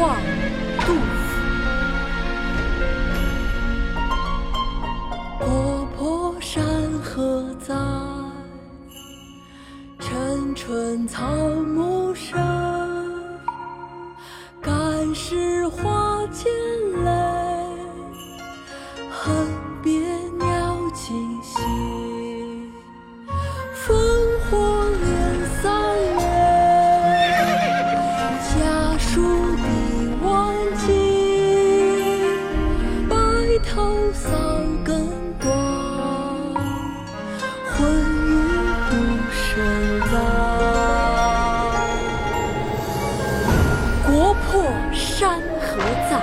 望杜甫，国破山河在，城春草木深。感时花溅泪，恨。山河在，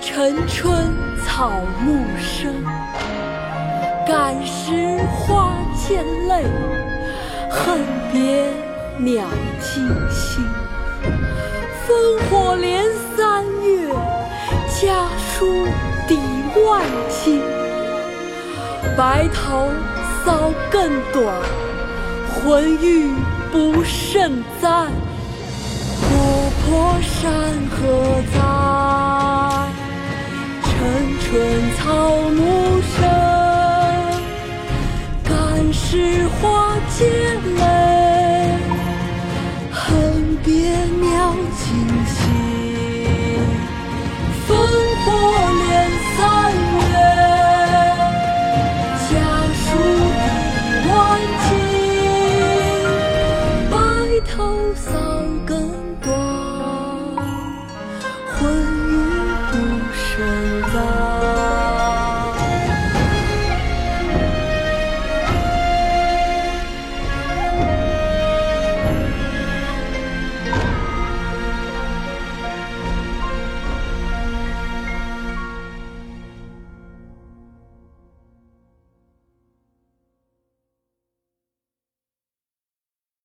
城春草木深。感时花溅泪，恨别鸟惊心。烽火连三月，家书抵万金。白头搔更短，浑欲不胜簪。破山河在，晨春草木深，感时花溅泪。恨别鸟惊。